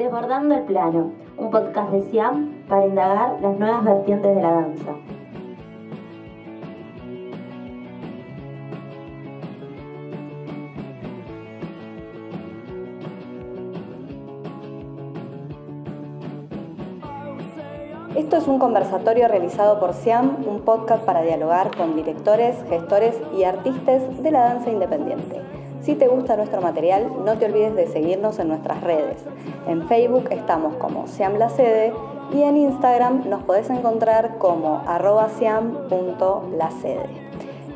Desbordando el Plano, un podcast de Siam para indagar las nuevas vertientes de la danza. Esto es un conversatorio realizado por SIAM, un podcast para dialogar con directores, gestores y artistas de la danza independiente. Si te gusta nuestro material, no te olvides de seguirnos en nuestras redes. En Facebook estamos como Siam La Sede y en Instagram nos podés encontrar como arroba siam.lacede.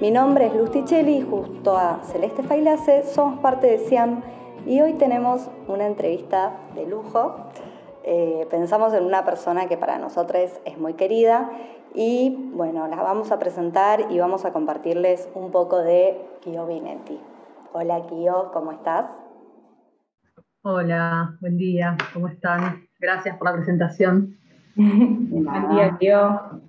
Mi nombre es Luz Tichelli y justo a Celeste Failase somos parte de Siam y hoy tenemos una entrevista de lujo. Eh, pensamos en una persona que para nosotros es muy querida y bueno, la vamos a presentar y vamos a compartirles un poco de Kio Vinetti. Hola Kio, ¿cómo estás? Hola, buen día, ¿cómo están? Gracias por la presentación. buen día Kio.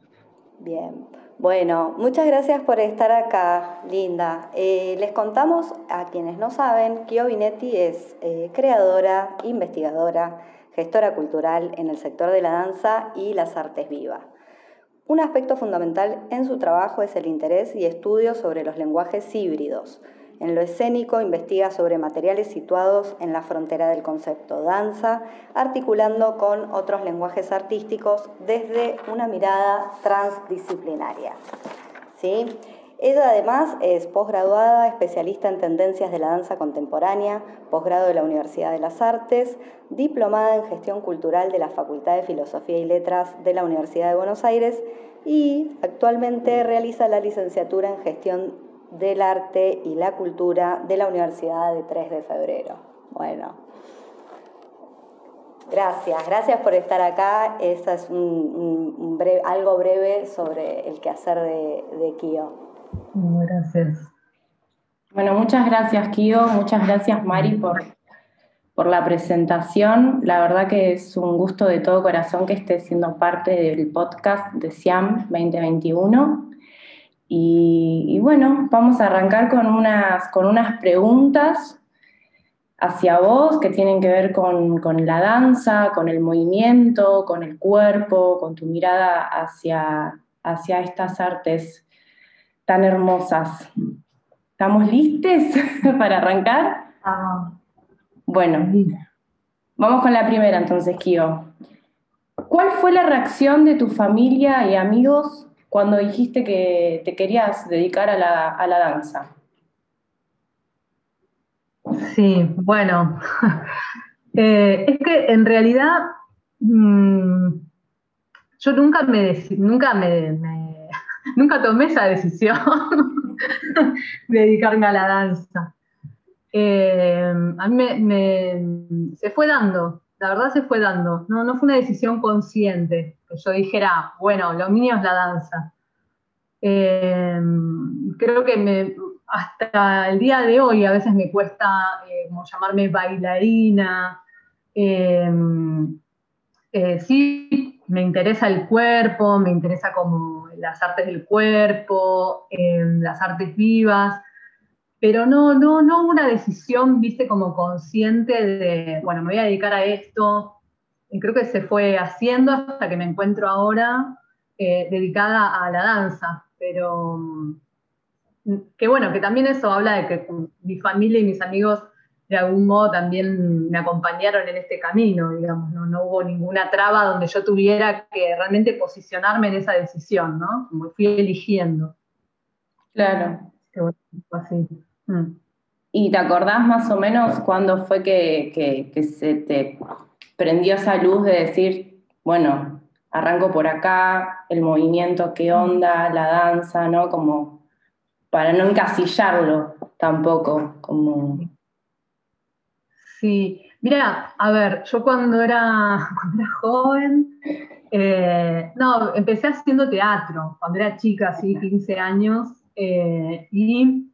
Bien, bueno, muchas gracias por estar acá, Linda. Eh, les contamos a quienes no saben, Kio Vinetti es eh, creadora, investigadora, gestora cultural en el sector de la danza y las artes vivas. Un aspecto fundamental en su trabajo es el interés y estudio sobre los lenguajes híbridos, en lo escénico investiga sobre materiales situados en la frontera del concepto danza, articulando con otros lenguajes artísticos desde una mirada transdisciplinaria. ¿Sí? Ella además es posgraduada, especialista en tendencias de la danza contemporánea, posgrado de la Universidad de las Artes, diplomada en gestión cultural de la Facultad de Filosofía y Letras de la Universidad de Buenos Aires y actualmente realiza la licenciatura en gestión del Arte y la Cultura de la Universidad de 3 de Febrero. Bueno, gracias, gracias por estar acá. Esa es un, algo breve sobre el quehacer de, de Kio. Gracias. Bueno, muchas gracias Kio, muchas gracias Mari por, por la presentación. La verdad que es un gusto de todo corazón que esté siendo parte del podcast de SIAM 2021. Y, bueno, vamos a arrancar con unas, con unas preguntas hacia vos que tienen que ver con, la danza, con el movimiento, con el cuerpo, con tu mirada hacia, hacia estas artes tan hermosas. ¿Estamos listos para arrancar? Bueno, vamos con la primera entonces, Kio. ¿Cuál fue la reacción de tu familia y amigos cuando dijiste que te querías dedicar a la, danza? Sí, bueno, eh, es que en realidad mm, yo nunca me, nunca me, nunca tomé esa decisión de dedicarme a la danza. Eh, a mí me, se fue dando, la verdad se fue dando, no, no fue una decisión consciente, que yo dijera, bueno, lo mío es la danza. Eh, creo que me, hasta el día de hoy a veces me cuesta eh, llamarme bailarina. Eh, sí, me interesa el cuerpo, me interesa como las artes del cuerpo, las artes vivas, pero no, no, no una decisión, viste, como consciente de, bueno, me voy a dedicar a esto. Y creo que se fue haciendo hasta que me encuentro ahora eh, dedicada a la danza. Pero mm, que bueno, que también eso habla de que mi familia y mis amigos de algún modo también me acompañaron en este camino, digamos, no, no hubo ninguna traba donde yo tuviera que realmente posicionarme en esa decisión, ¿no? Como fui eligiendo. Claro. así. Mm. ¿Y te acordás más o menos cuándo fue que, se te prendió esa luz de decir, bueno, arranco por acá, el movimiento, qué onda, la danza, ¿no? Como para no encasillarlo tampoco, como... Sí, mira, a ver, yo cuando era, joven, eh, no, empecé haciendo teatro, cuando era chica, así, 15 años, eh, y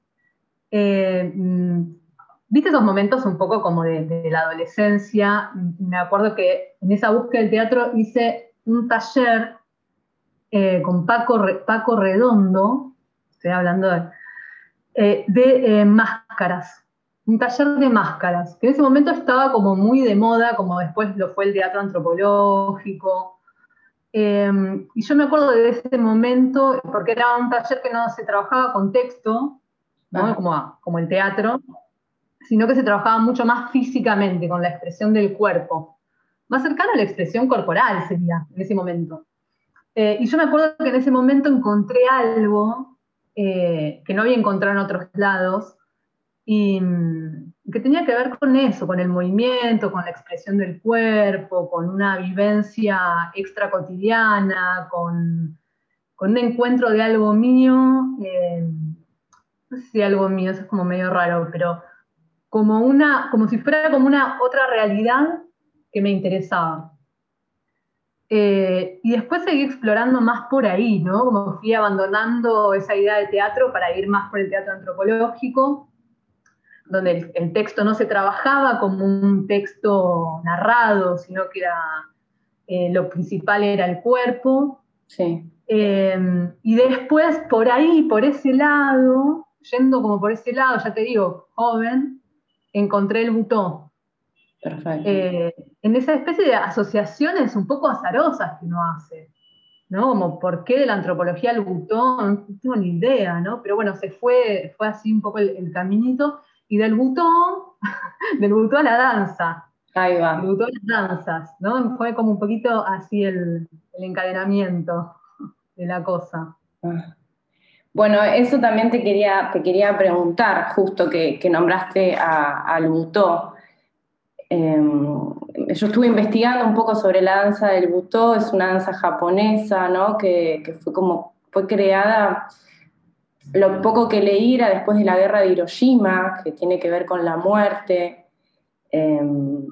eh, mm, ¿Viste esos momentos un poco como de, la adolescencia? Me acuerdo que en esa búsqueda del teatro hice un taller eh, con Paco, Paco Redondo, estoy hablando de, eh, máscaras, un taller de máscaras, que en ese momento estaba como muy de moda, como después lo fue el teatro antropológico. Em, y yo me acuerdo de ese momento, porque era un taller que no se trabajaba con texto, como, como el teatro, sino que se trabajaba mucho más físicamente, con la expresión del cuerpo. Más cercano a la expresión corporal sería en ese momento. Eh, y yo me acuerdo que en ese momento encontré algo eh, que no había encontrado en otros lados, y mm, que tenía que ver con eso, con el movimiento, con la expresión del cuerpo, con una vivencia extra cotidiana, con, un encuentro de algo mío, eh, no sé si algo mío, eso es como medio raro, pero como, una, como si fuera como una otra realidad que me interesaba. Eh, y después seguí explorando más por ahí, ¿no? Como fui abandonando esa idea de teatro para ir más por el teatro antropológico donde el, texto no se trabajaba como un texto narrado, sino que era, eh, lo principal era el cuerpo. Sí. Em, y después, por ahí, por ese lado, yendo como por ese lado, ya te digo, joven, encontré el butó. Perfecto. Eh, en esa especie de asociaciones un poco azarosas que uno hace, ¿no? Como por qué de la antropología al butó, no tengo ni idea, ¿no? Pero bueno, se fue, fue así un poco el, el caminito y del butón, del butón a la danza. Ahí va. Del butón a las danzas, ¿no? Fue como un poquito así el, encadenamiento de la cosa. Ah. Bueno, eso también te quería, te quería preguntar, justo que, nombraste al butó. Em, yo estuve investigando un poco sobre la danza del butó, es una danza japonesa, ¿no? Que, fue como, fue creada lo poco que leí era después de la guerra de Hiroshima, que tiene que ver con la muerte. Em,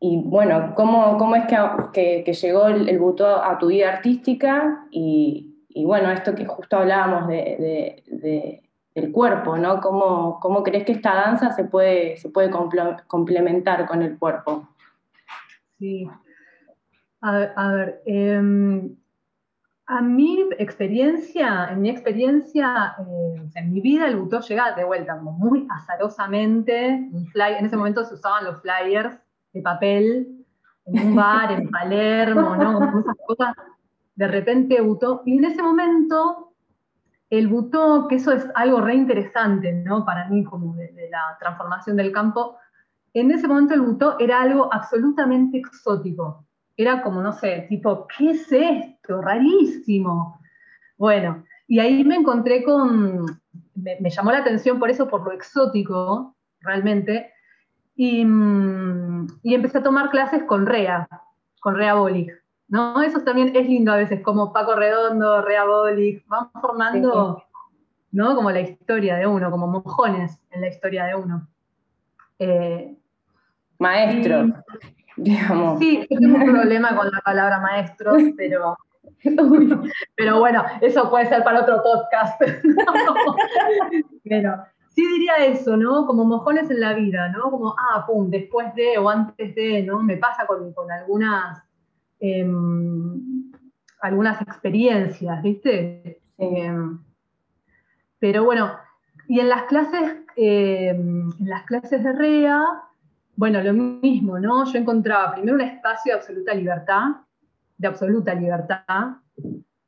y bueno, ¿cómo, cómo es que, que, llegó el, el, buto a tu vida artística? Y, y, bueno, esto que justo hablábamos de, de, del cuerpo, ¿no? ¿Cómo, ¿Cómo, crees que esta danza se puede, se puede complementar con el cuerpo? Sí. A ver, a em, mi experiencia, en mi experiencia, eh, en mi vida el butó llega de vuelta, muy azarosamente, en ese momento se usaban los flyers de papel, en un bar, en Palermo, ¿no? Esas cosas, de repente butó, y en ese momento el butó, que eso es algo re interesante, ¿no? Para mí, como de, la transformación del campo, en ese momento el butó era algo absolutamente exótico, era como, no sé, tipo, ¿qué es esto? Rarísimo. Bueno, y ahí me encontré con, me, llamó la atención por eso, por lo exótico, realmente, y, y, empecé a tomar clases con Rea, con Rea Bolig. ¿No? Eso también es lindo a veces, como Paco Redondo, Rea Bolig, van formando, ¿no? Como la historia de uno, como mojones en la historia de uno. Eh, Maestro. Sí, tengo un problema con la palabra maestro, pero, pero bueno, eso puede ser para otro podcast. pero sí diría eso, ¿no? Como mojones en la vida, ¿no? Como, ah, pum, después de o antes de, ¿no? Me pasa con, algunas, em, algunas experiencias, ¿viste? Em, pero bueno, y en las clases, em, en las clases de REA, bueno, lo mismo, ¿no? Yo encontraba primero un espacio de absoluta libertad, de absoluta libertad,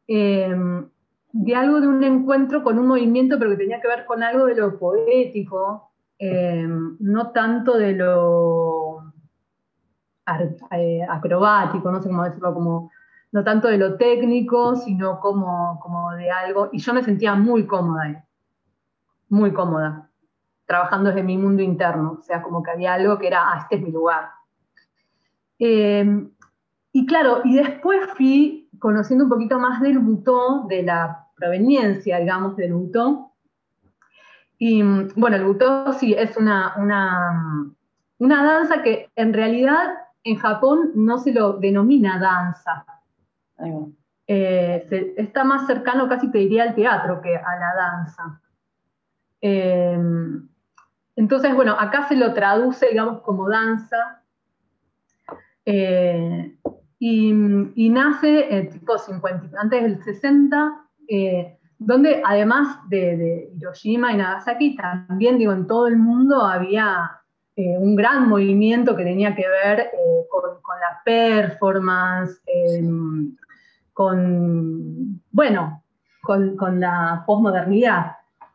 de algo de un encuentro con un movimiento, pero que tenía que ver con algo de lo poético, no tanto de lo acrobático, no sé cómo decirlo, como, no tanto de lo técnico, sino como, como de algo, y yo me sentía muy cómoda ahí, muy cómoda trabajando desde mi mundo interno, o sea, como que había algo que era, ah, este es mi lugar. Em, y claro, y después fui conociendo un poquito más del butó, de la proveniencia, digamos, del butó. Y bueno, el butó sí es una, una, una danza que en realidad en Japón no se lo denomina danza. Eh, está más cercano, casi te diría, al teatro que a la danza. Eh, entonces, bueno, acá se lo traduce, digamos, como danza. Eh, y, nace, eh, tipo 50, antes del 60, eh, donde además de, Hiroshima y Nagasaki, también digo, en todo el mundo había eh, un gran movimiento que tenía que ver eh, con, la performance, em, con, bueno, con, la posmodernidad,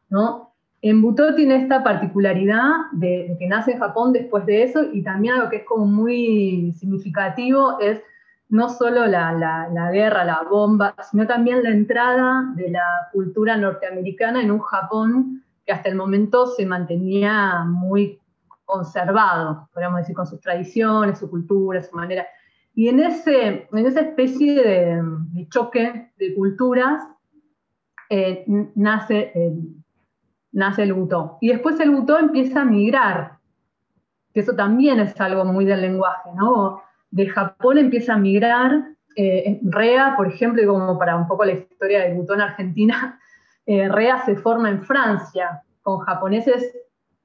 ¿no? En Butó tiene esta particularidad de, que nace en Japón después de eso y también algo que es como muy significativo es no solo la, guerra, la bomba, sino también la entrada de la cultura norteamericana en un Japón que hasta el momento se mantenía muy conservado, podríamos decir, con sus tradiciones, su cultura, su manera. Y en, ese, en esa especie de, choque de culturas eh, nace, nace el butó. Y después el butó empieza a migrar, que eso también es algo muy del lenguaje, ¿no? de Japón empieza a migrar. Eh, Rea, por ejemplo, y como para un poco la historia del butón Argentina, eh, Rea se forma en Francia con japoneses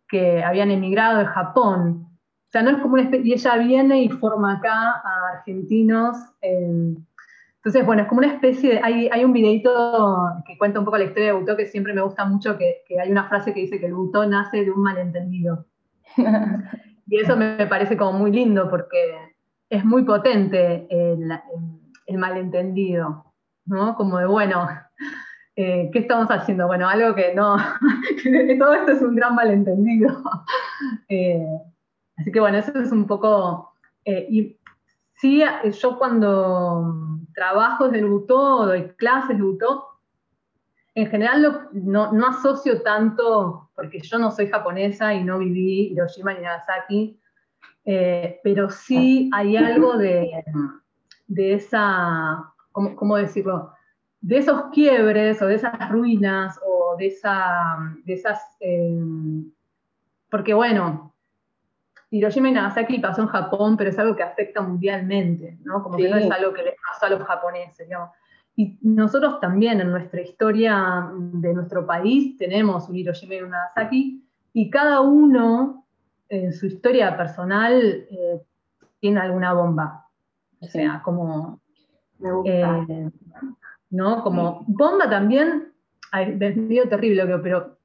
que habían emigrado de Japón. O sea, no es como una especie, y ella viene y forma acá a argentinos. entonces, bueno, es como una especie de, hay, hay un videito que cuenta un poco la historia de Butó que siempre me gusta mucho, que, que hay una frase que dice que el Butó nace de un malentendido. y eso me parece como muy lindo porque es muy potente el, malentendido, ¿no? Como de, bueno, eh, ¿qué estamos haciendo? Bueno, algo que no, todo esto es un gran malentendido. Eh, así que bueno, eso es un poco, eh, y sí, yo cuando trabajo desde el Butó, doy clases de Butó, en general no, no, asocio tanto, porque yo no soy japonesa y no viví Hiroshima ni Nagasaki, eh, pero sí hay algo de, de esa, ¿cómo, decirlo? De esos quiebres o de esas ruinas o de, esa, de esas... Eh, porque bueno, Hiroshima y Nagasaki pasó en Japón, pero es algo que afecta mundialmente, ¿no? Como que no es algo que les pasó a los japoneses, digamos. Y nosotros también en nuestra historia de nuestro país tenemos un Hiroshima y un Nagasaki, y cada uno en su historia personal eh, tiene alguna bomba. O sea, como. Eh, ¿No? Como. Bomba también. Es medio terrible, pero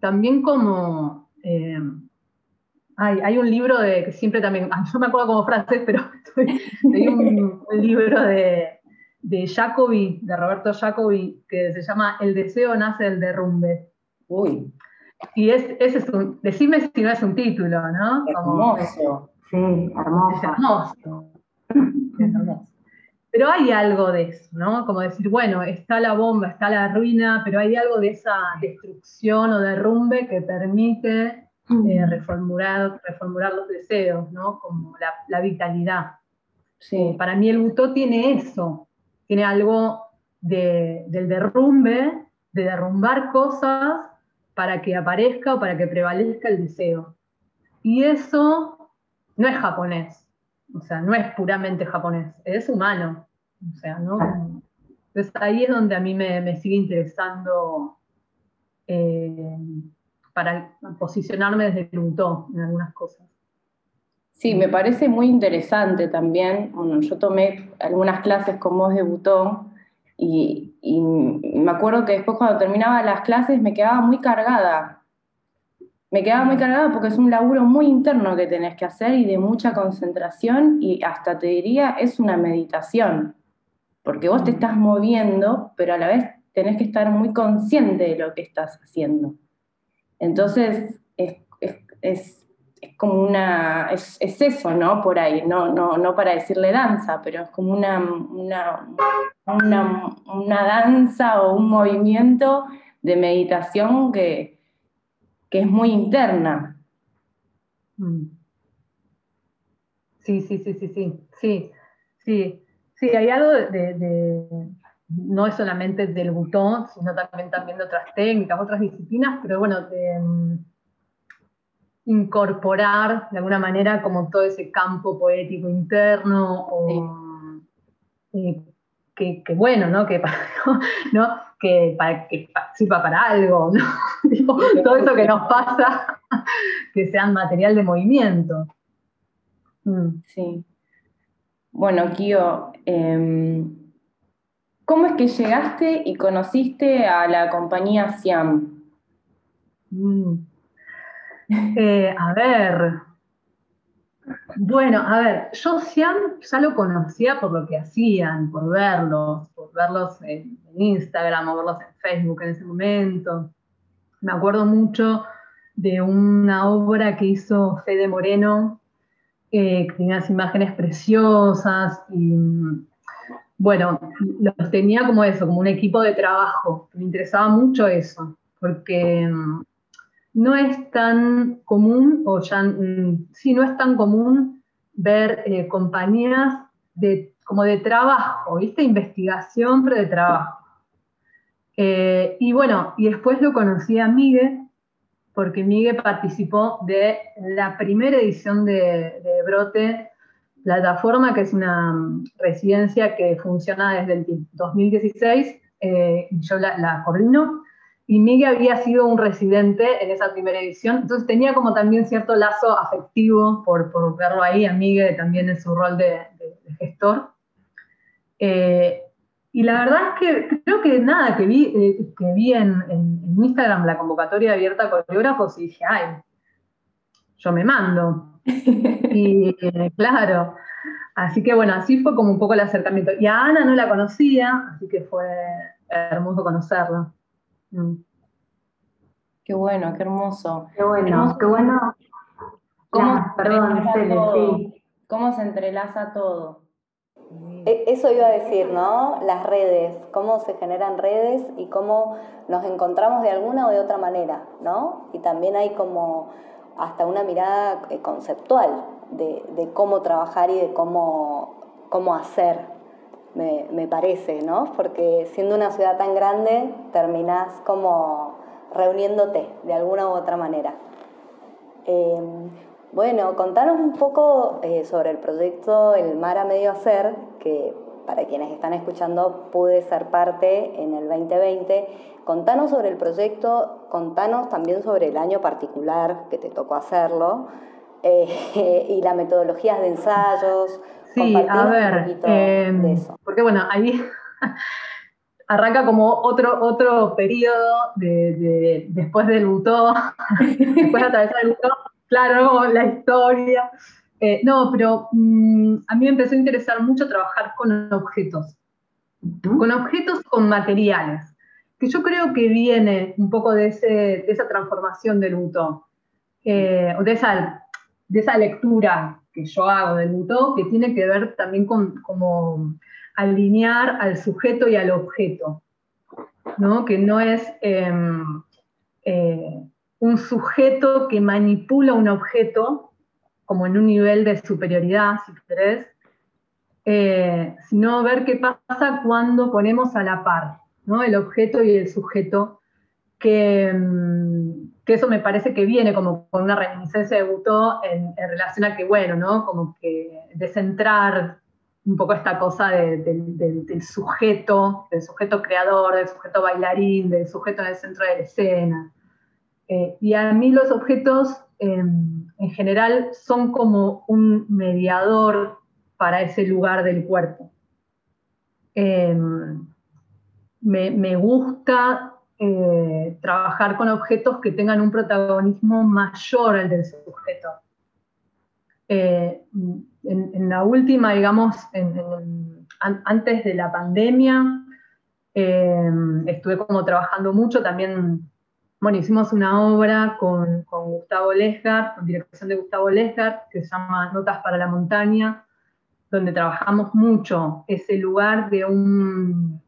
también como. Eh, hay, un libro de que siempre también. Yo me acuerdo como frases, pero hay un, libro de, de Jacobi, de Roberto Jacobi, que se llama El deseo nace del derrumbe. Uy. Y es, ese es un, decime si no es un título, ¿no? hermoso. Sí, hermoso. Es hermoso. Es hermoso. Pero hay algo de eso, ¿no? Como decir, bueno, está la bomba, está la ruina, pero hay algo de esa destrucción o derrumbe que permite eh, reformular, reformular los deseos, ¿no? Como la, vitalidad. Sí. Para mí el butó tiene eso, tiene algo de, del derrumbe, de derrumbar cosas para que aparezca o para que prevalezca el deseo. Y eso no es japonés, o sea, no es puramente japonés, es humano. O sea, ¿no? Entonces ahí es donde a mí me, sigue interesando eh, para posicionarme desde el Utó en algunas cosas. Sí, me parece muy interesante también. Bueno, yo tomé algunas clases con vos de Butón y, me acuerdo que después cuando terminaba las clases me quedaba muy cargada. Me quedaba muy cargada porque es un laburo muy interno que tenés que hacer y de mucha concentración y hasta te diría es una meditación, porque vos te estás moviendo, pero a la vez tenés que estar muy consciente de lo que estás haciendo. Entonces, es es como una, es, eso, ¿no? Por ahí, no, no, no para decirle danza, pero es como una, una, una, danza o un movimiento de meditación que, que es muy interna. Mm. Sí, sí, sí, sí, sí, sí, sí, sí, hay algo de, no es solamente del botón, sino también, también de otras técnicas, otras disciplinas, pero bueno, de, incorporar de alguna manera como todo ese campo poético interno o eh, que, bueno, ¿no? Que, ¿no? Que, para, que sirva para algo, ¿no? todo eso que nos pasa, que sean material de movimiento. Mm. Sí. Bueno, Kio, em, ¿cómo es que llegaste y conociste a la compañía Siam? Mm. Eh, a ver, bueno, a ver, yo Siam ya lo conocía por lo que hacían, por verlos, por verlos en, Instagram o verlos en Facebook en ese momento. Me acuerdo mucho de una obra que hizo Fede Moreno, eh, que tenía unas imágenes preciosas y bueno, los tenía como eso, como un equipo de trabajo. Me interesaba mucho eso, porque no es tan común, o ya mm, sí, no es tan común ver eh, compañías de, como de trabajo, ¿viste? Investigación, pero de trabajo. Eh, y bueno, y después lo conocí a Miguel, porque Miguel participó de la primera edición de, Brote Plataforma, que es una mm, residencia que funciona desde el 2016, eh, yo la, la coordino y Miguel había sido un residente en esa primera edición, entonces tenía como también cierto lazo afectivo por, por verlo ahí, a Miguel también en su rol de, gestor. Eh, y la verdad es que creo que nada, que vi, eh, que vi en, Instagram la convocatoria abierta a coreógrafos y dije, ay, yo me mando. y eh, claro, así que bueno, así fue como un poco el acercamiento. Y a Ana no la conocía, así que fue hermoso conocerla. Mm. Qué bueno, qué hermoso. Qué bueno, qué bueno. ¿Cómo, perdón, ¿Cómo se entrelaza todo? E, eso iba a decir, ¿no? Las redes, cómo se generan redes y cómo nos encontramos de alguna o de otra manera, ¿no? Y también hay como hasta una mirada eh, conceptual de, de cómo trabajar y de cómo, cómo hacer me, parece, ¿no? Porque siendo una ciudad tan grande, terminás como reuniéndote de alguna u otra manera. Em, bueno, contanos un poco eh, sobre el proyecto El Mar a Medio Hacer, que para quienes están escuchando pude ser parte en el 2020. Contanos sobre el proyecto, contanos también sobre el año particular que te tocó hacerlo eh, y las metodologías de ensayos, Sí, a ver, em, porque bueno, ahí arranca como otro, otro periodo de, después del butó, después de atravesar el butó, claro, la historia. Eh, no, pero mm, a mí me empezó a interesar mucho trabajar con objetos, con objetos, con materiales, que yo creo que viene un poco de, ese, de esa transformación del butó, eh, de, esa, de esa lectura que yo hago del Butó, que tiene que ver también con como alinear al sujeto y al objeto, ¿no? que no es em, eh, un sujeto que manipula un objeto como en un nivel de superioridad, si querés, eh, sino ver qué pasa cuando ponemos a la par ¿no? el objeto y el sujeto, que, em, que eso me parece que viene como con una reminiscencia de Butó en, relación a que, bueno, ¿no? Como que descentrar un poco esta cosa del sujeto, del sujeto creador, del sujeto bailarín, del sujeto en el centro de la escena. Eh, y a mí los objetos em, en general son como un mediador para ese lugar del cuerpo. Em, me, me, gusta eh, trabajar con objetos que tengan un protagonismo mayor al del sujeto. Eh, en, la última, digamos, antes de la pandemia, eh, estuve como trabajando mucho también, bueno, hicimos una obra con, Gustavo Lesgar, con dirección de Gustavo Lesgar, que se llama Notas para la Montaña, donde trabajamos mucho ese lugar de un,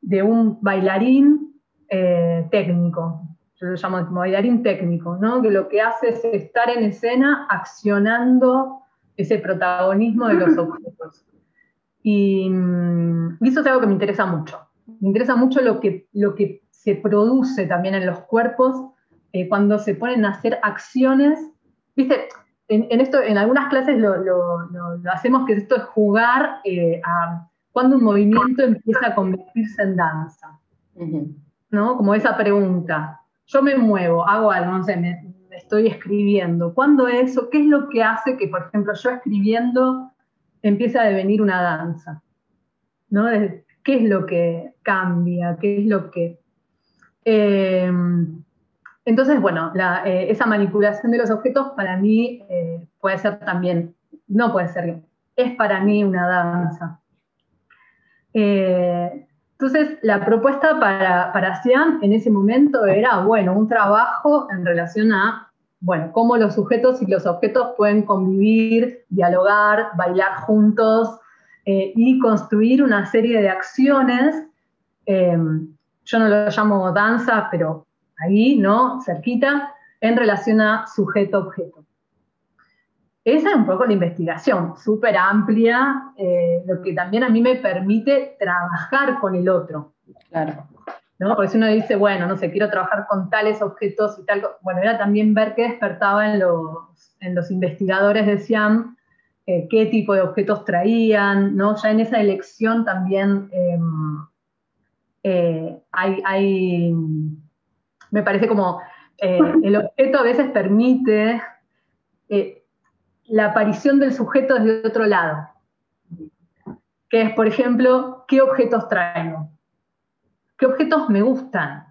de un bailarín eh, técnico, yo lo llamo como bailarín técnico, ¿no? que lo que hace es estar en escena accionando ese protagonismo de los objetos. Y, eso es algo que me interesa mucho. Me interesa mucho lo que, lo que se produce también en los cuerpos eh, cuando se ponen a hacer acciones. Viste, en, esto, en algunas clases lo, hacemos que esto es jugar eh, a cuando un movimiento empieza a convertirse en danza. ¿No? Como esa pregunta. Yo me muevo, hago algo, no sé, me, estoy escribiendo. ¿Cuándo eso? ¿Qué es lo que hace que, por ejemplo, yo escribiendo empiece a devenir una danza? ¿No? qué es lo que cambia, qué es lo que... Eh, entonces, bueno, eh, esa manipulación de los objetos para mí puede ser también, no puede ser, es para mí una danza. Entonces, la propuesta para, para en ese momento era, bueno, un trabajo en relación a bueno, cómo los sujetos y los objetos pueden convivir, dialogar, bailar juntos eh, y construir una serie de acciones. Em, yo no lo llamo danza, pero ahí, ¿no? Cerquita, en relación a sujeto-objeto. Esa es un poco la investigación, súper amplia, eh, lo que también a mí me permite trabajar con el otro. Claro. Porque si uno dice, bueno, no sé, quiero trabajar con tales objetos y tal, bueno, era también ver qué despertaba en los, en los investigadores de SIAM, eh, qué tipo de objetos traían, ¿no? Ya en esa elección también em, eh, hay, me parece como, el objeto a veces permite la aparición del sujeto desde otro lado, que es, por ejemplo, ¿qué objetos traigo? ¿Qué objetos me gustan?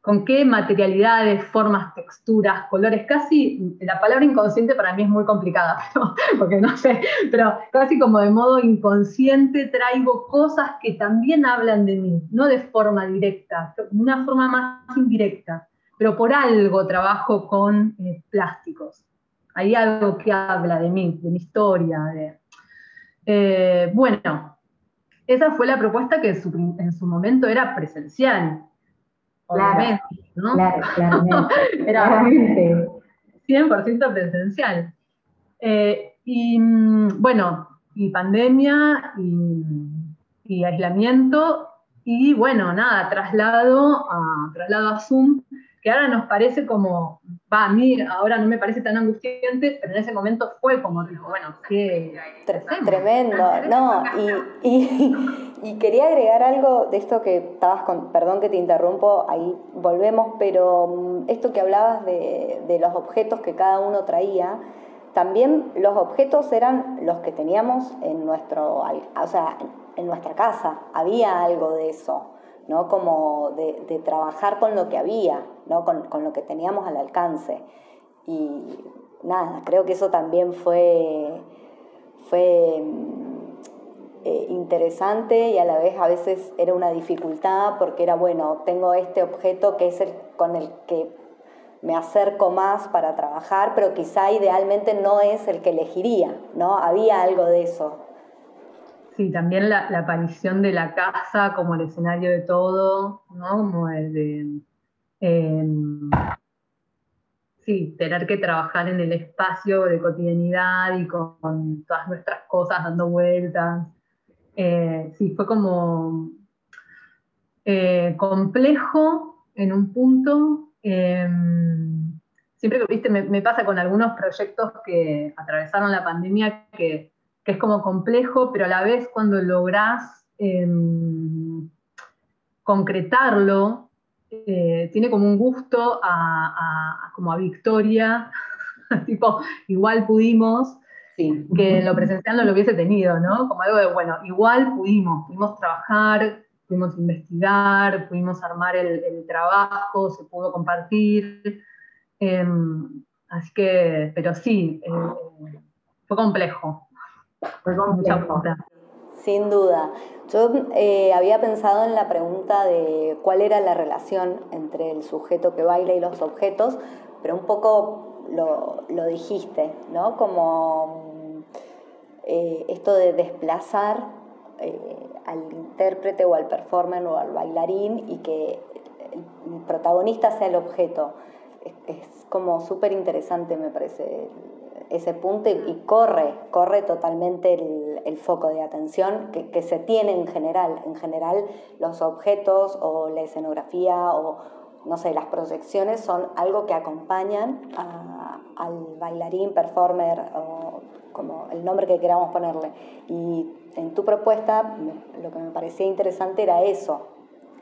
¿Con qué materialidades, formas, texturas, colores? Casi, la palabra inconsciente para mí es muy complicada, porque no sé, pero casi como de modo inconsciente traigo cosas que también hablan de mí, no de forma directa, una forma más indirecta, pero por algo trabajo con eh, plásticos. Hay algo que habla de mí, de mi historia. De, eh, bueno, esa fue la propuesta que en su, momento era presencial. Obviamente, ¿no? Claro, claramente. era 100% presencial. Eh, y mm, bueno, y pandemia y, aislamiento y bueno, nada, traslado a, traslado a Zoom que ahora nos parece como, a mí ahora no me parece tan angustiante, pero en ese momento fue como, bueno, qué... Tremendo, no, y, quería agregar algo de esto que estabas con, perdón que te interrumpo, ahí volvemos, pero mm, esto que hablabas de, de los objetos que cada uno traía, también los objetos eran los que teníamos en nuestro, o sea, en nuestra casa, había algo de eso. ¿No? Como de, trabajar con lo que había, ¿no? Con, lo que teníamos al alcance. Y nada, creo que eso también fue, fue eh, interesante y a la vez a veces era una dificultad porque era, bueno, tengo este objeto que es el con el que me acerco más para trabajar, pero quizá idealmente no es el que elegiría, ¿no? Había algo de eso. Sí, también la, aparición de la casa como el escenario de todo, ¿no? Como el de. Em, sí, tener que trabajar en el espacio de cotidianidad y con, todas nuestras cosas dando vueltas. Eh, sí, fue como eh, complejo en un punto. Em, siempre que, viste, me pasa con algunos proyectos que atravesaron la pandemia que que es como complejo, pero a la vez cuando lográs em, concretarlo, eh, tiene como un gusto a, como a victoria, tipo, igual pudimos, que lo presencial no lo hubiese tenido, ¿no? Como algo de, bueno, igual pudimos, pudimos trabajar, pudimos investigar, pudimos armar el, trabajo, se pudo compartir. Em, así que, pero sí, eh, fue complejo. Sin duda. Yo eh, había pensado en la pregunta de cuál era la relación entre el sujeto que baila y los objetos, pero un poco lo, dijiste, ¿no? Como eh, esto de desplazar eh, al intérprete o al performer o al bailarín y que el protagonista sea el objeto. Es, es como súper interesante, me parece, ese punto y, corre, corre totalmente el, foco de atención que, se tiene en general. En general, los objetos o la escenografía o, no sé, las proyecciones son algo que acompañan al bailarín, performer o como el nombre que queramos ponerle. Y en tu propuesta lo que me parecía interesante era eso,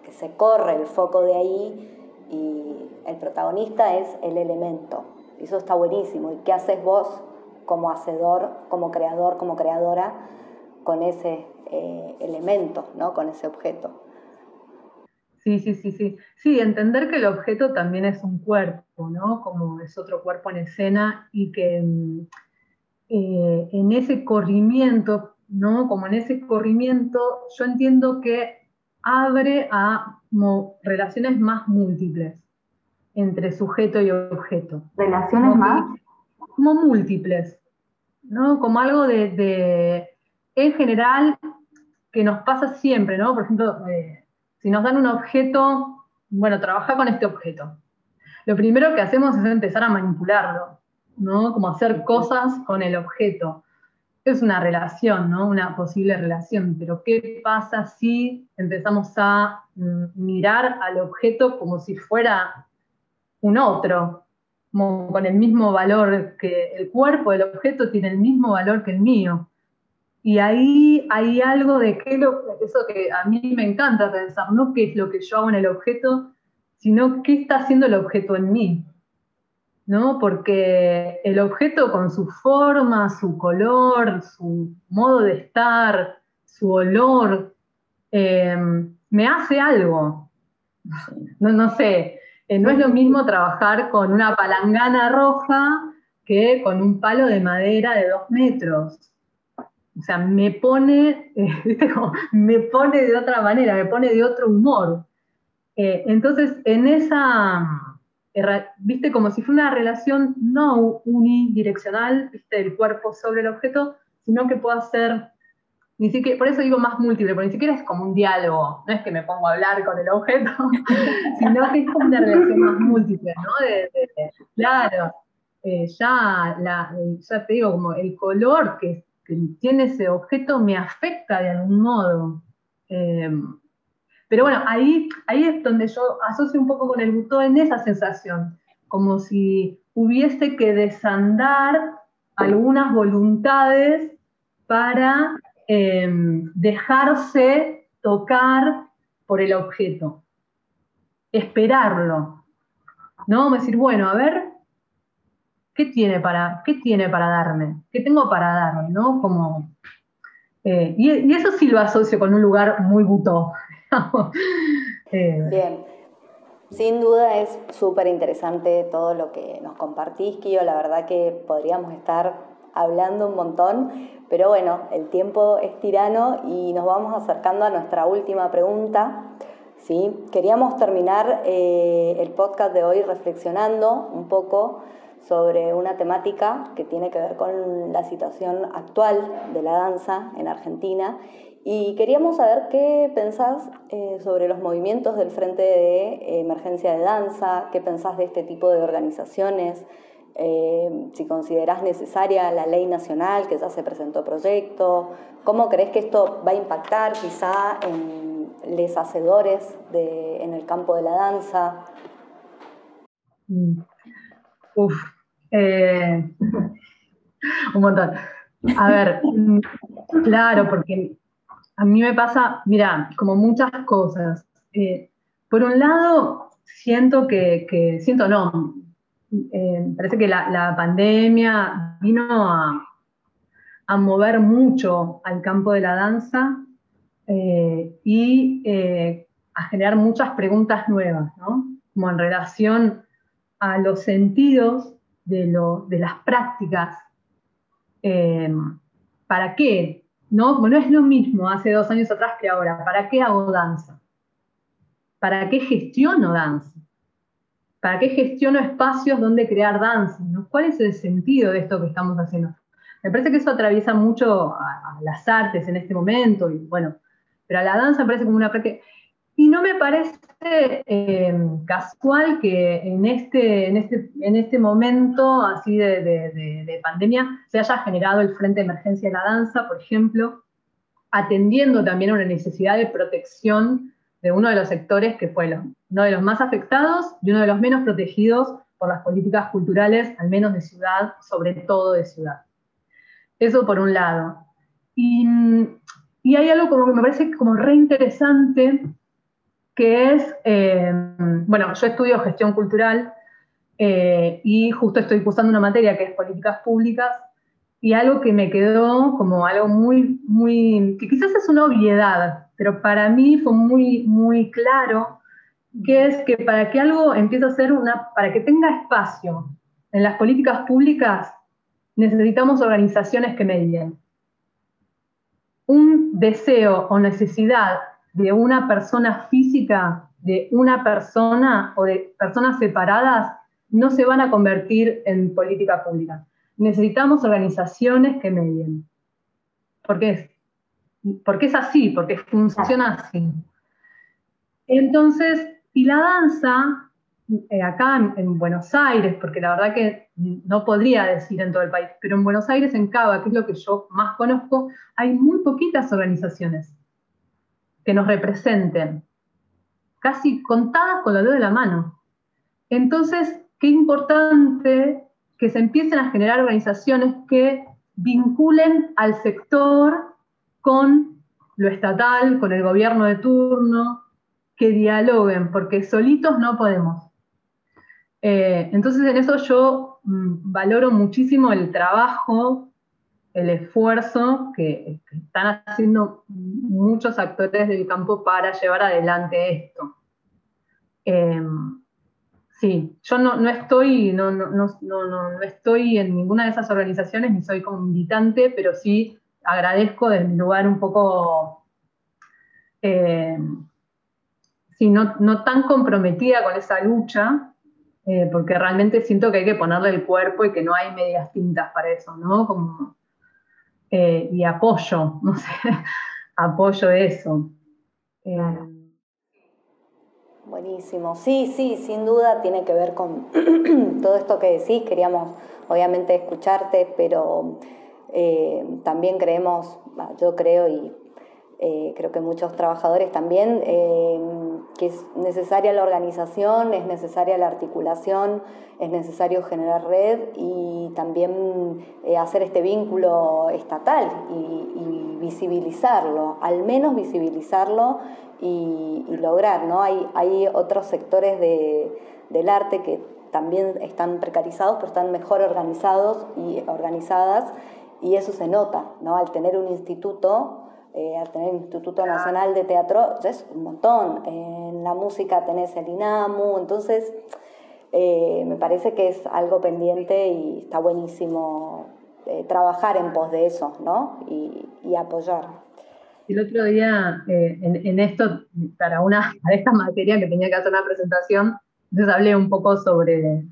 que se corre el foco de ahí y el protagonista es el elemento. Eso está buenísimo. ¿Y qué haces vos como hacedor, como creador, como creadora, con ese eh, elemento, ¿no? con ese objeto. Sí, sí, sí, sí. Sí, entender que el objeto también es un cuerpo, ¿no? Como es otro cuerpo en escena y que mm, eh, en ese corrimiento, ¿no? Como en ese corrimiento, yo entiendo que abre a relaciones más múltiples entre sujeto y objeto. ¿Relaciones más? como múltiples, ¿no? Como algo de, en general, que nos pasa siempre, ¿no? Por ejemplo, eh, si nos dan un objeto, bueno, trabaja con este objeto. Lo primero que hacemos es empezar a manipularlo, ¿no? Como hacer cosas con el objeto. Es una relación, ¿no? Una posible relación, pero ¿qué pasa si empezamos a mm, mirar al objeto como si fuera un otro, con el mismo valor que el cuerpo del objeto tiene el mismo valor que el mío. Y ahí hay algo de lo, eso que a mí me encanta pensar, no qué es lo que yo hago en el objeto, sino qué está haciendo el objeto en mí. ¿no? Porque el objeto con su forma, su color, su modo de estar, su olor, eh, me hace algo. No, no sé, eh, no es lo mismo trabajar con una palangana roja que con un palo de madera de dos metros. O sea, me pone, me pone de otra manera, me pone de otro humor. Eh, entonces, en esa, viste, como si fuera una relación no unidireccional, viste, del cuerpo sobre el objeto, sino que pueda ser ni siquiera, por eso digo más múltiple, porque ni siquiera es como un diálogo, no es que me pongo a hablar con el objeto, sino que es como una relación más múltiple, ¿no? claro, eh, ya, la, ya te digo, como el color que, tiene ese objeto me afecta de algún modo. Em, pero bueno, ahí, ahí es donde yo asocio un poco con el butó en esa sensación, como si hubiese que desandar algunas voluntades para Em, dejarse tocar por el objeto, esperarlo, ¿no? Decir, bueno, a ver, ¿qué tiene para, qué tiene para darme? ¿Qué tengo para darme? ¿no? Como, eh, y, eso sí lo asocio con un lugar muy butó. Eh, Bien. Sin duda es súper interesante todo lo que nos compartís, Kio. La verdad que podríamos estar hablando un montón, pero bueno, el tiempo es tirano y nos vamos acercando a nuestra última pregunta. ¿sí? Queríamos terminar eh, el podcast de hoy reflexionando un poco sobre una temática que tiene que ver con la situación actual de la danza en Argentina y queríamos saber qué pensás eh, sobre los movimientos del Frente de Emergencia de Danza, qué pensás de este tipo de organizaciones, eh, si consideras necesaria la ley nacional que ya se presentó proyecto, cómo crees que esto va a impactar quizá en los hacedores en el campo de la danza. Mm. Uf, eh, un montón. A ver, mm, claro, porque a mí me pasa, mira, como muchas cosas. Eh, por un lado, siento que, que, siento no, eh, parece que la, pandemia vino a, mover mucho al campo de la danza eh, y eh, a generar muchas preguntas nuevas, ¿no? Como en relación a los sentidos de, las prácticas. ¿Para qué? ¿No? no es lo mismo hace dos años atrás que ahora. ¿Para qué hago danza? ¿Para qué gestiono danza? ¿Para qué gestiono espacios donde crear danza? ¿Cuál es el sentido de esto que estamos haciendo? Me parece que eso atraviesa mucho a, las artes en este momento, y bueno, pero a la danza me parece como una práctica. Y no me parece eh, casual que en este, en, este, en este momento así de, de, pandemia se haya generado el Frente de Emergencia de la Danza, por ejemplo, atendiendo también a una necesidad de protección de uno de los sectores que fue uno de los más afectados y uno de los menos protegidos por las políticas culturales, al menos de ciudad, sobre todo de ciudad. Eso por un lado. Y, hay algo como que me parece como re interesante, que es, eh, bueno, yo estudio gestión cultural eh, y justo estoy cursando una materia que es políticas públicas, y algo que me quedó como algo muy, muy, que quizás es una obviedad, pero para mí fue muy, muy claro, que es que para que algo empiece a ser una, para que tenga espacio en las políticas públicas, necesitamos organizaciones que medien. Un deseo o necesidad de una persona física, de una persona o de personas separadas, no se van a convertir en política pública necesitamos organizaciones que medien. Porque es, porque es así, porque funciona así. Entonces, y la danza, eh, acá en, Buenos Aires, porque la verdad que no podría decir en todo el país, pero en Buenos Aires, en Cava, que es lo que yo más conozco, hay muy poquitas organizaciones que nos representen, casi contadas con la dedo de la mano. Entonces, qué importante que se empiecen a generar organizaciones que vinculen al sector con lo estatal, con el gobierno de turno, que dialoguen, porque solitos no podemos. Eh, entonces en eso yo mm, valoro muchísimo el trabajo, el esfuerzo que, están haciendo muchos actores del campo para llevar adelante esto. Eh, Sí, yo no, estoy, no, no, estoy en ninguna de esas organizaciones ni soy como militante, pero sí agradezco desde mi lugar un poco, eh, sí, no, tan comprometida con esa lucha, eh, porque realmente siento que hay que ponerle el cuerpo y que no hay medias tintas para eso, ¿no? Como, eh, y apoyo, no sé, apoyo eso. Buenísimo. Sí, sí, sin duda tiene que ver con todo esto que decís. Queríamos, obviamente, escucharte, pero eh, también creemos, yo creo y eh, creo que muchos trabajadores también, eh, que es necesaria la organización, es necesaria la articulación, es necesario generar red y también hacer este vínculo estatal y visibilizarlo, al menos visibilizarlo y, lograr, ¿no? Hay, hay otros sectores del arte que también están precarizados, pero están mejor organizados y organizadas, y eso se nota, ¿no? Al tener un instituto, eh, al tener el Instituto Nacional de Teatro, es un montón. En la música tenés el INAMU, entonces eh, me parece que es algo pendiente y está buenísimo eh, trabajar en pos de eso, ¿no? Y, y apoyar. El otro día, eh, en, esto, para una de estas materias que tenía que hacer una presentación, entonces hablé un poco sobre,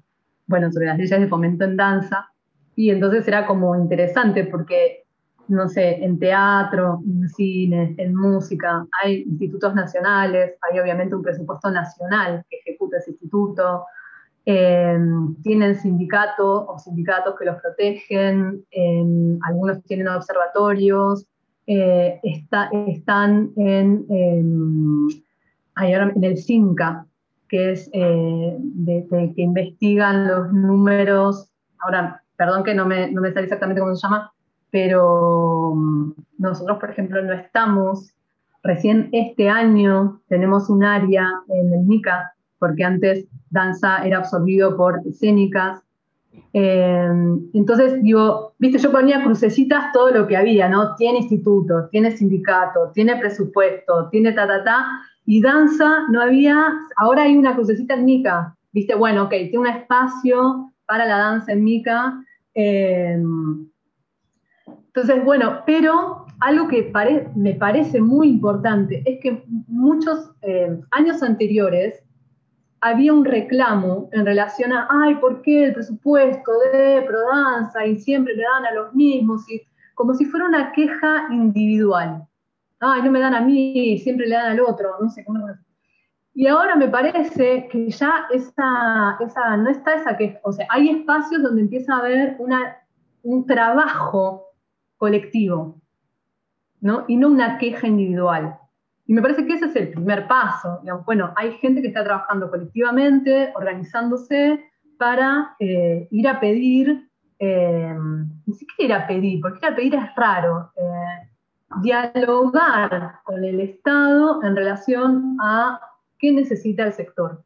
bueno, sobre las leyes de fomento en danza, y entonces era como interesante porque, no sé, en teatro, en cine, en música, hay institutos nacionales, hay obviamente un presupuesto nacional que ejecuta ese instituto, eh, tienen sindicatos o sindicatos que los protegen, algunos tienen observatorios, eh, están en, en, en, el CINCA, que es eh, de, que investigan los números, ahora, perdón que no me, no me sale exactamente cómo se llama, pero mm, nosotros, por ejemplo, no estamos, recién este año tenemos un área en el MICA, porque antes danza era absorbido por escénicas, Em, entonces, digo, viste, yo ponía crucecitas todo lo que había, ¿no? Tiene instituto, tiene sindicato, tiene presupuesto, tiene ta, ta, ta, y danza no había, ahora hay una crucecita en Mica, viste, bueno, ok, tiene un espacio para la danza en Mica. Em, entonces, bueno, pero algo que me parece muy importante es que muchos em, años anteriores había un reclamo en relación a, ay, ¿por qué el presupuesto de Prodanza y siempre le dan a los mismos? Y, como si fuera una queja individual. Ay, no me dan a mí, siempre le dan al otro, no sé cómo. Y ahora me parece que ya esa, esa, no está esa queja, o sea, hay espacios donde empieza a haber un trabajo colectivo, ¿no? Y no una queja individual. Y me parece que ese es el primer paso. bueno, hay gente que está trabajando colectivamente, organizándose para eh, ir a pedir, eh, ni siquiera ir a pedir, porque ir a pedir es raro, eh, dialogar con el Estado en relación a qué necesita el sector.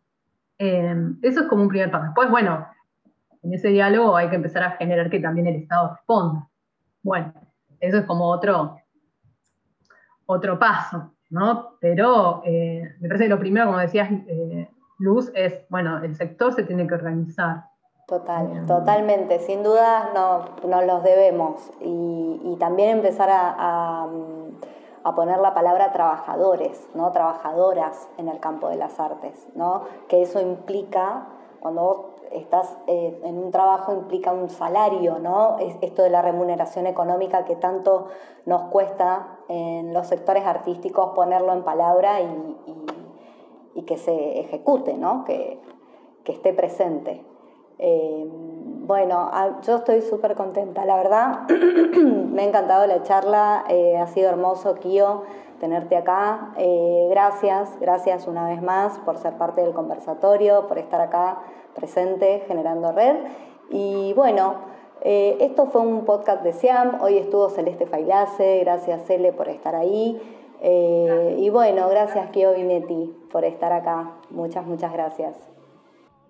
eso es como un primer paso. Después, bueno, en ese diálogo hay que empezar a generar que también el Estado responda. Bueno, eso es como otro, otro paso, ¿no? Pero eh, me parece que lo primero, como decías, eh, Luz, es, bueno, el sector se tiene que organizar. Total, totalmente, sin duda nos no los debemos y, también empezar a, a, poner la palabra trabajadores, ¿no? trabajadoras en el campo de las artes, ¿no? que eso implica, cuando vos estás eh, en un trabajo implica un salario, ¿no? Es esto de la remuneración económica que tanto nos cuesta en los sectores artísticos ponerlo en palabra y, que se ejecute, ¿no? que, esté presente. Eh, bueno, yo estoy súper contenta, la verdad. Me ha encantado la charla, eh, ha sido hermoso, Kio, tenerte acá. gracias, gracias una vez más por ser parte del conversatorio, por estar acá presente generando red. Y bueno, eh, esto fue un podcast de SIAM, hoy estuvo Celeste Failase, gracias Cele por estar ahí. Eh, y bueno, gracias Kio Vinetti por estar acá, muchas, muchas gracias.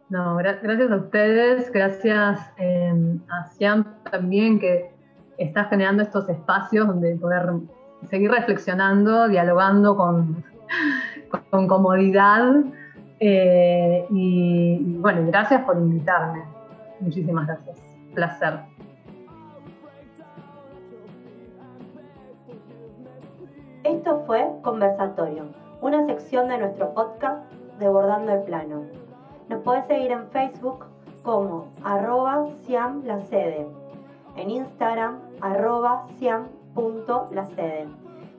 No, gracias a ustedes, gracias a SIAM también que está generando estos espacios donde poder seguir reflexionando, dialogando con, con comodidad eh, y, bueno, gracias por invitarme. Muchísimas gracias. Placer. Esto fue Conversatorio, una sección de nuestro podcast Debordando el Plano. Nos puedes seguir en Facebook como arroba siam en Instagram arroba siam.lacede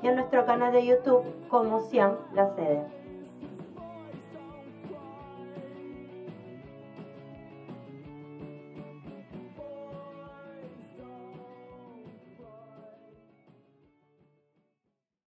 y en nuestro canal de YouTube como siam la sede.